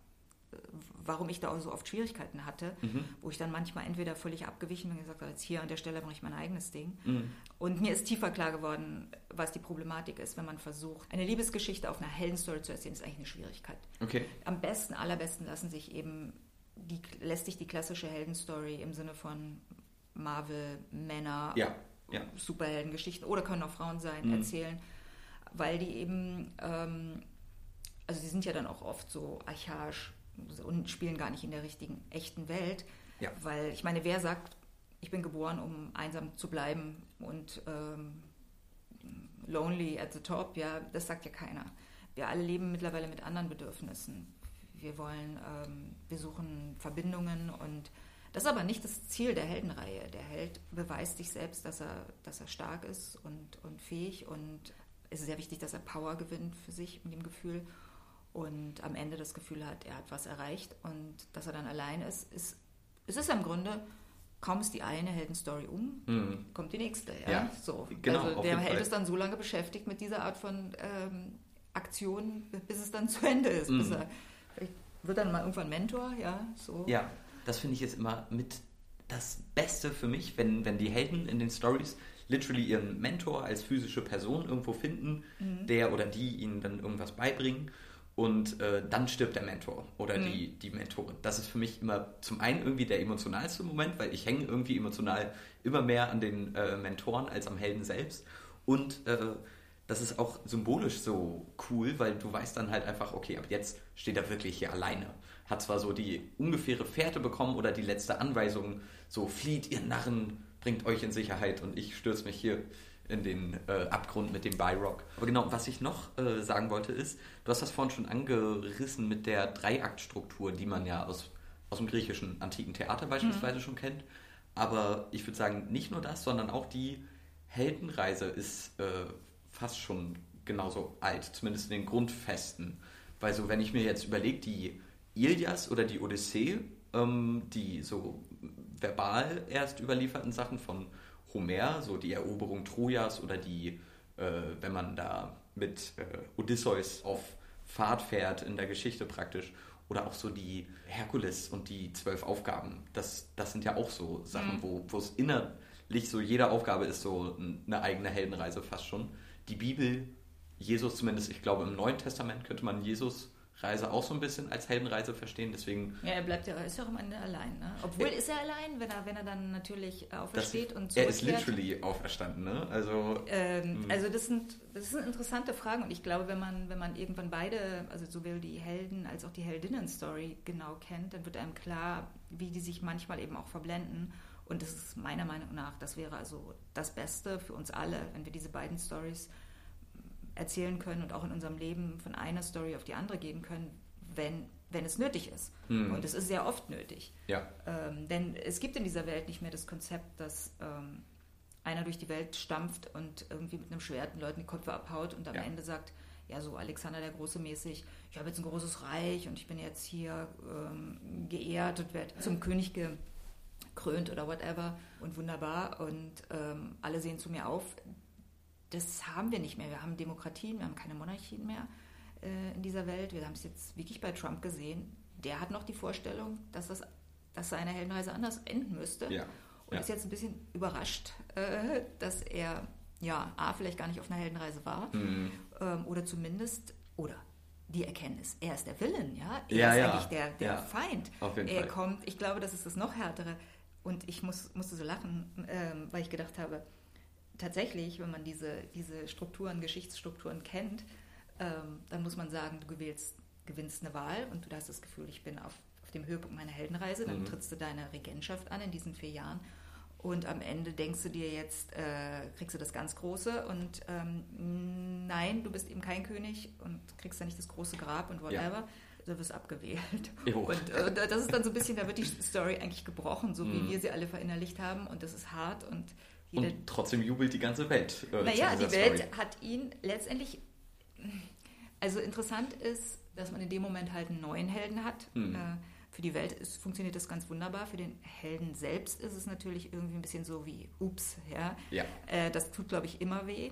warum ich da auch so oft Schwierigkeiten hatte, Mhm. wo ich dann manchmal entweder völlig abgewichen bin und gesagt habe, jetzt hier an der Stelle mache ich mein eigenes Ding. Mhm. Und mir ist tiefer klar geworden, was die Problematik ist, wenn man versucht, eine Liebesgeschichte auf einer Heldenstory zu erzählen, ist eigentlich eine Schwierigkeit. Okay. Am besten, allerbesten lassen sich eben die, lässt sich die klassische Heldenstory im Sinne von Marvel, Männer, Ja, ja. Superheldengeschichten oder können auch Frauen sein, Mhm. erzählen, weil die eben, ähm, also sie sind ja dann auch oft so archaisch und spielen gar nicht in der richtigen, echten Welt, Ja. weil ich meine, wer sagt, ich bin geboren, um einsam zu bleiben und ähm, lonely at the top, ja, das sagt ja keiner. Wir alle leben mittlerweile mit anderen Bedürfnissen. Wir wollen, ähm, wir suchen Verbindungen und das ist aber nicht das Ziel der Heldenreihe. Der Held beweist sich selbst, dass er, dass er stark ist und, und fähig und es ist sehr wichtig, dass er Power gewinnt für sich mit dem Gefühl und am Ende das Gefühl hat, er hat was erreicht und dass er dann allein ist, ist es ist im Grunde, kaum ist die eine Heldenstory um, Mhm. kommt die nächste. Ja? Ja, so. genau, also der Held ist dann so lange beschäftigt mit dieser Art von ähm, Aktion, bis es dann [laughs] zu Ende ist. Mhm. er, wird dann mal irgendwann Mentor, ja, so. Ja, das finde ich jetzt immer mit das Beste für mich, wenn, wenn die Helden in den Stories literally ihren Mentor als physische Person irgendwo finden, mhm. der oder die ihnen dann irgendwas beibringen und äh, dann stirbt der Mentor oder mhm. die, die Mentorin. Das ist für mich immer zum einen irgendwie der emotionalste Moment, weil ich hänge irgendwie emotional immer mehr an den äh, Mentoren als am Helden selbst und äh, das ist auch symbolisch so cool, weil du weißt dann halt einfach, okay, ab jetzt steht er wirklich hier alleine. Hat zwar so die ungefähre Fährte bekommen oder die letzte Anweisung, so flieht ihr Narren, bringt euch in Sicherheit und ich stürze mich hier in den äh, Abgrund mit dem Byrock. Aber genau, was ich noch äh, sagen wollte ist, du hast das vorhin schon angerissen mit der Dreiaktstruktur, die man ja aus, aus dem griechischen antiken Theater beispielsweise mhm. schon kennt. Aber ich würde sagen, nicht nur das, sondern auch die Heldenreise ist äh, fast schon genauso alt, zumindest in den Grundfesten. Weil so, wenn ich mir jetzt überlege, die Ilias oder die Odyssee, ähm, die so verbal erst überlieferten Sachen von Homer, so die Eroberung Trojas oder die, äh, wenn man da mit äh, Odysseus auf Fahrt fährt in der Geschichte praktisch, oder auch so die Herkules und die zwölf Aufgaben, das, das sind ja auch so Sachen, mhm. wo es innerlich so, jede Aufgabe ist so eine eigene Heldenreise fast schon. Die Bibel, Jesus zumindest, ich glaube im Neuen Testament könnte man Jesus Reise auch so ein bisschen als Heldenreise verstehen. Deswegen. Ja, er bleibt ja, ist ja auch am Ende allein. Ne? Obwohl er, ist er allein, wenn er, wenn er dann natürlich aufersteht das, und Er ist literally auferstanden, ne? Also. Ähm, hm. also das sind, das sind interessante Fragen und ich glaube, wenn man, wenn man irgendwann beide, also sowohl die Helden als auch die Heldinnen-Story genau kennt, dann wird einem klar, wie die sich manchmal eben auch verblenden. Und das ist meiner Meinung nach, das wäre also das Beste für uns alle, wenn wir diese beiden Stories erzählen können und auch in unserem Leben von einer Story auf die andere gehen können, wenn, wenn es nötig ist. Mhm. Und es ist sehr oft nötig. Ja. Ähm, denn es gibt in dieser Welt nicht mehr das Konzept, dass ähm, einer durch die Welt stampft und irgendwie mit einem Schwert den Leuten die Köpfe abhaut und am ja. Ende sagt, ja, so Alexander der Große mäßig, ich habe jetzt ein großes Reich und ich bin jetzt hier ähm, geehrt und werde zum König gekrönt oder whatever und wunderbar und ähm, alle sehen zu mir auf das haben wir nicht mehr. Wir haben Demokratien, wir haben keine Monarchien mehr äh, in dieser Welt. Wir haben es jetzt wirklich bei Trump gesehen. Der hat noch die Vorstellung, dass, das, dass seine Heldenreise anders enden müsste. Ja. Und ja. ist jetzt ein bisschen überrascht, äh, dass er ja, A, vielleicht gar nicht auf einer Heldenreise war. Mhm. Ähm, oder zumindest, oder die Erkenntnis, er ist der Villain, ja. Er ja, ist ja. eigentlich der, der ja. Feind. Auf jeden er Fall. kommt, ich glaube, das ist das noch härtere. Und ich muss, musste so lachen, ähm, weil ich gedacht habe, tatsächlich, wenn man diese, diese Strukturen, Geschichtsstrukturen kennt, ähm, dann muss man sagen, du gewählst, gewinnst eine Wahl und du hast das Gefühl, ich bin auf, auf dem Höhepunkt meiner Heldenreise, dann mhm. trittst du deine Regentschaft an in diesen vier Jahren und am Ende denkst du dir jetzt, äh, kriegst du das ganz Große und ähm, nein, du bist eben kein König und kriegst dann nicht das große Grab und whatever. Ja. Du wirst abgewählt. [laughs] Jo. Und äh, das ist dann so ein bisschen, da wird die Story eigentlich gebrochen, so wie mhm. wir sie alle verinnerlicht haben. Und das ist hart und und trotzdem jubelt die ganze Welt. Äh, naja, die Welt Story. hat ihn letztendlich. Also interessant ist, dass man in dem Moment halt einen neuen Helden hat. Hm. Äh, für die Welt ist, funktioniert das ganz wunderbar. Für den Helden selbst ist es natürlich irgendwie ein bisschen so wie, ups, ja. ja. Äh, das tut, glaube ich, immer weh.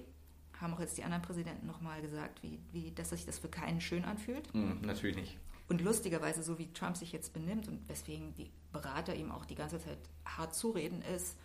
Haben auch jetzt die anderen Präsidenten nochmal gesagt, wie, wie, dass sich das für keinen schön anfühlt. Hm, natürlich nicht. Und lustigerweise, so wie Trump sich jetzt benimmt und weswegen die Berater ihm auch die ganze Zeit hart zureden, ist,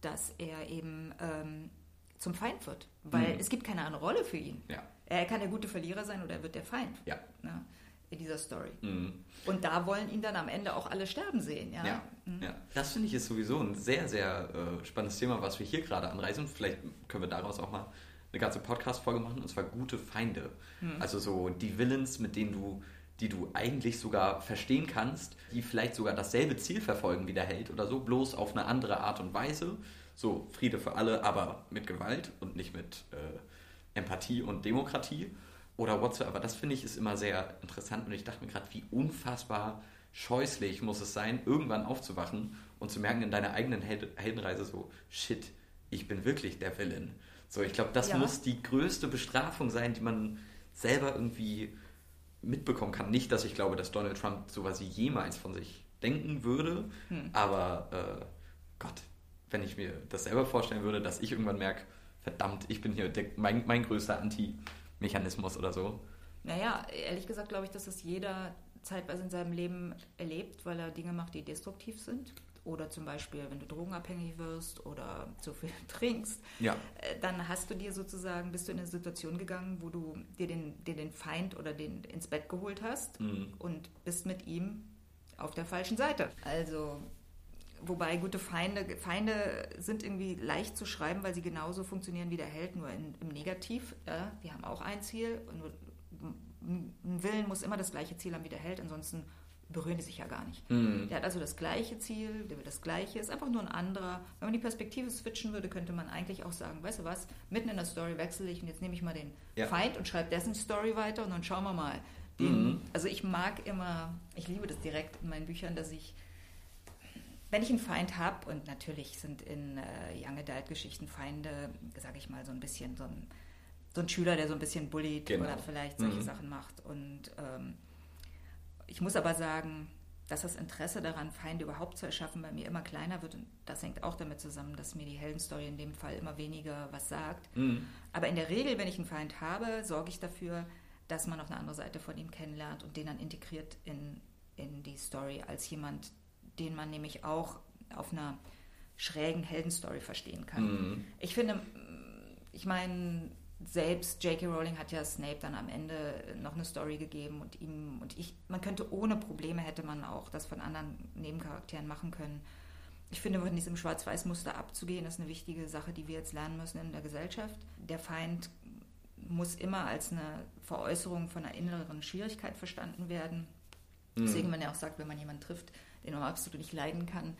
dass er eben ähm, zum Feind wird. Weil mhm. es gibt keine andere Rolle für ihn. Ja. Er kann der gute Verlierer sein oder er wird der Feind. Ja. Ne, in dieser Story. Mhm. Und da wollen ihn dann am Ende auch alle sterben sehen. Ja, ja. Mhm. ja. das finde ich ist sowieso ein sehr, sehr äh, spannendes Thema, was wir hier gerade anreißen. Vielleicht können wir daraus auch mal eine ganze Podcast-Folge machen, und zwar gute Feinde. Mhm. Also so die Villains, mit denen du die du eigentlich sogar verstehen kannst, die vielleicht sogar dasselbe Ziel verfolgen wie der Held oder so, bloß auf eine andere Art und Weise. So Friede für alle, aber mit Gewalt und nicht mit äh, Empathie und Demokratie oder whatsoever. Das finde ich ist immer sehr interessant und ich dachte mir gerade, wie unfassbar scheußlich muss es sein, irgendwann aufzuwachen und zu merken in deiner eigenen Held Heldenreise so, shit, ich bin wirklich der Villain. So, ich glaube, das ja. muss die größte Bestrafung sein, die man selber irgendwie mitbekommen kann. Nicht, dass ich glaube, dass Donald Trump sowas jemals von sich denken würde, hm. aber äh, Gott, wenn ich mir das selber vorstellen würde, dass ich irgendwann merke, verdammt, ich bin hier der, mein, mein größter Anti-Mechanismus oder so. Naja, ehrlich gesagt glaube ich, dass das jeder zeitweise in seinem Leben erlebt, weil er Dinge macht, die destruktiv sind. Oder zum Beispiel, wenn du drogenabhängig wirst oder zu viel [laughs] trinkst, Ja. äh, dann hast du dir sozusagen, bist du in eine Situation gegangen, wo du dir den, dir den Feind oder den ins Bett geholt hast Mhm. und bist mit ihm auf der falschen Seite. Also, wobei gute Feinde, Feinde sind irgendwie leicht zu schreiben, weil sie genauso funktionieren wie der Held, nur in, im Negativ. Ja, die haben auch ein Ziel und ein Willen muss immer das gleiche Ziel haben wie der Held, ansonsten berühren die sich ja gar nicht. Mhm. Der hat also das gleiche Ziel, der will das gleiche, ist einfach nur ein anderer. Wenn man die Perspektive switchen würde, könnte man eigentlich auch sagen, weißt du was, mitten in der Story wechsle ich und jetzt nehme ich mal den Ja. Feind und schreibe dessen Story weiter und dann schauen wir mal. Mhm. Also ich mag immer, ich liebe das direkt in meinen Büchern, dass ich, wenn ich einen Feind habe, und natürlich sind in äh, Young Adult Geschichten Feinde, sage ich mal, so ein bisschen so ein, so ein Schüler, der so ein bisschen bullied Genau. oder vielleicht solche Mhm. Sachen macht. Und ähm, ich muss aber sagen, dass das Interesse daran, Feinde überhaupt zu erschaffen, bei mir immer kleiner wird. Und das hängt auch damit zusammen, dass mir die Heldenstory in dem Fall immer weniger was sagt. Mhm. Aber in der Regel, wenn ich einen Feind habe, sorge ich dafür, dass man noch eine andere Seite von ihm kennenlernt und den dann integriert in, in die Story als jemand, den man nämlich auch auf einer schrägen Heldenstory verstehen kann. Mhm. Ich finde, ich meine, selbst J.K. Rowling hat ja Snape dann am Ende noch eine Story gegeben und ihm und ich, man könnte ohne Probleme hätte man auch das von anderen Nebencharakteren machen können. Ich finde, von diesem Schwarz-Weiß-Muster abzugehen, ist eine wichtige Sache, die wir jetzt lernen müssen in der Gesellschaft. Der Feind muss immer als eine Veräußerung von einer inneren Schwierigkeit verstanden werden. Mhm. Deswegen man ja auch sagt, wenn man jemanden trifft, den man absolut nicht leiden kann,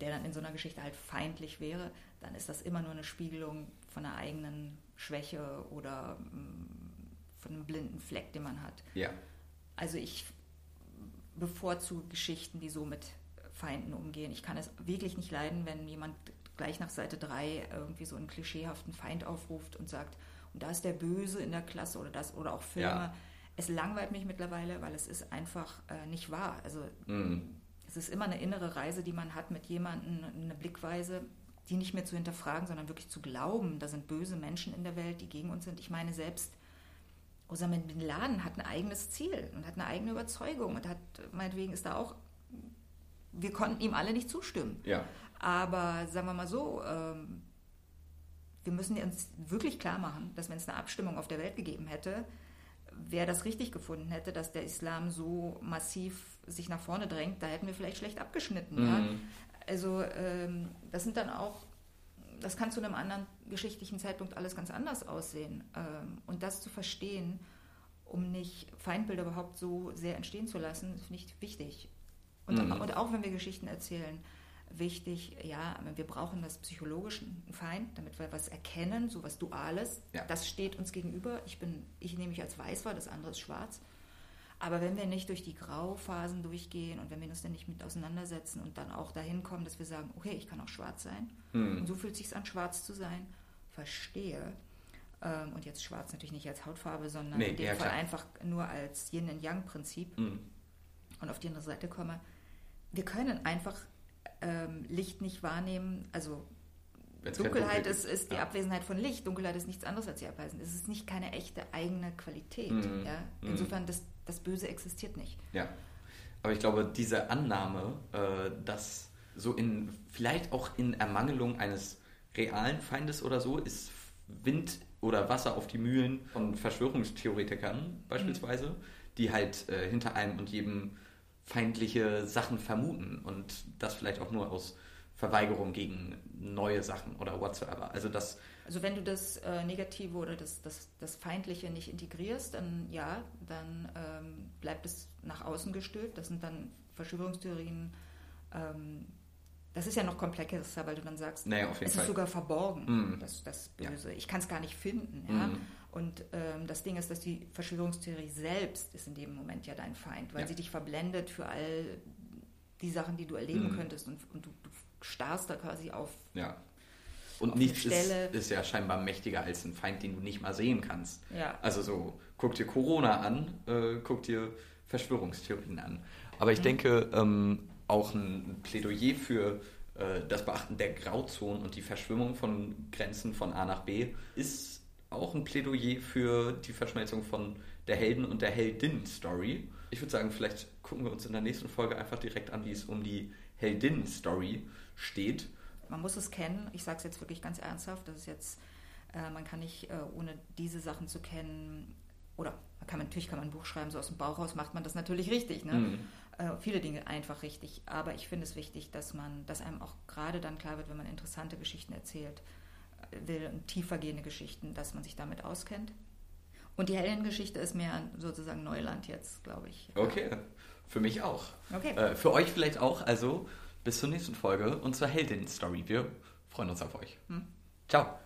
der dann in so einer Geschichte halt feindlich wäre, dann ist das immer nur eine Spiegelung von einer eigenen Schwäche oder mm, von einem blinden Fleck, den man hat. Ja. Also ich bevorzuge Geschichten, die so mit Feinden umgehen. Ich kann es wirklich nicht leiden, wenn jemand gleich nach Seite 3 irgendwie so einen klischeehaften Feind aufruft und sagt, und da ist der Böse in der Klasse oder das oder auch Filme. Ja. Es langweilt mich mittlerweile, weil es ist einfach äh, nicht wahr. Also Mhm. Es ist immer eine innere Reise, die man hat mit jemandem, eine Blickweise, die nicht mehr zu hinterfragen, sondern wirklich zu glauben, da sind böse Menschen in der Welt, die gegen uns sind. Ich meine, selbst Osama Bin Laden hat ein eigenes Ziel und hat eine eigene Überzeugung und hat, meinetwegen ist da auch, wir konnten ihm alle nicht zustimmen. Ja. Aber sagen wir mal so, ähm, wir müssen uns wirklich klar machen, dass wenn es eine Abstimmung auf der Welt gegeben hätte, wer das richtig gefunden hätte, dass der Islam so massiv sich nach vorne drängt, da hätten wir vielleicht schlecht abgeschnitten. Ja? Mhm. Also ähm, das sind dann auch, das kann zu einem anderen geschichtlichen Zeitpunkt alles ganz anders aussehen. Ähm, und das zu verstehen, um nicht Feindbilder überhaupt so sehr entstehen zu lassen, finde ich wichtig. Und, Mhm. und auch wenn wir Geschichten erzählen, wichtig, ja, wir brauchen das psychologischen Feind, damit wir was erkennen, so was Duales. Ja. Das steht uns gegenüber. Ich bin, ich nehme mich als weiß wahr, das andere ist schwarz. Aber wenn wir nicht durch die Grauphasen durchgehen und wenn wir uns dann nicht mit auseinandersetzen und dann auch dahin kommen, dass wir sagen, okay, ich kann auch schwarz sein Mhm. und so fühlt es sich an, schwarz zu sein, verstehe. Ähm, und jetzt schwarz natürlich nicht als Hautfarbe, sondern Nee, in dem ja, Fall klar. einfach nur als Yin und Yang-Prinzip Mhm. und auf die andere Seite komme. Wir können einfach ähm, Licht nicht wahrnehmen, also Wenn's Dunkelheit Dunkel ist, ist die Ja. Abwesenheit von Licht. Dunkelheit ist nichts anderes als die Abwesenheit. Es ist nicht keine echte eigene Qualität. Mhm. Ja? Mhm. Insofern, das, das Böse existiert nicht. Ja, aber ich glaube, diese Annahme, äh, dass so in, vielleicht auch in Ermangelung eines realen Feindes oder so, ist Wind oder Wasser auf die Mühlen von Verschwörungstheoretikern beispielsweise, die halt äh, hinter einem und jedem feindliche Sachen vermuten und das vielleicht auch nur aus Verweigerung gegen neue Sachen oder whatsoever. Also das, Also wenn du das äh, Negative oder das, das, das Feindliche nicht integrierst, dann ja, dann ähm, bleibt es nach außen gestülpt. Das sind dann Verschwörungstheorien. Ähm, das ist ja noch komplexer, weil du dann sagst, naja, es Fall. ist sogar verborgen, Mm. das, das Ja. Böse. Ich kann es gar nicht finden. Ja? Mhm. Und ähm, das Ding ist, dass die Verschwörungstheorie selbst ist in dem Moment ja dein Feind, weil Ja. sie dich verblendet für all die Sachen, die du erleben Mhm. könntest und, und du, du starrst da quasi auf. Ja. Und Auf nichts ist, Stelle. ist ja scheinbar mächtiger als ein Feind, den du nicht mal sehen kannst. Ja. Also so, guck dir Corona an, äh, guck dir Verschwörungstheorien an. Aber ich Mhm. denke, ähm, auch ein Plädoyer für äh, das Beachten der Grauzonen und die Verschwimmung von Grenzen von A nach B ist auch ein Plädoyer für die Verschmelzung von der Helden- und der Heldin-Story. Ich würde sagen, vielleicht gucken wir uns in der nächsten Folge einfach direkt an, wie es um die Heldin-Story steht. Man muss es kennen. Ich sage es jetzt wirklich ganz ernsthaft. Das ist jetzt, äh, man kann nicht, äh, ohne diese Sachen zu kennen, oder kann man, natürlich kann man ein Buch schreiben, so aus dem Bauch raus macht man das natürlich richtig. Ne? Mhm. Äh, viele Dinge einfach richtig. Aber ich finde es wichtig, dass man, dass einem auch gerade dann klar wird, wenn man interessante Geschichten erzählt, äh, will, tiefergehende Geschichten, dass man sich damit auskennt. Und die Heldengeschichte ist mehr sozusagen Neuland jetzt, glaube ich. Okay, für mich auch. Okay. Äh, für euch vielleicht auch. Also bis zur nächsten Folge und zur Heldin-Story. Wir freuen uns auf euch. Hm. Ciao.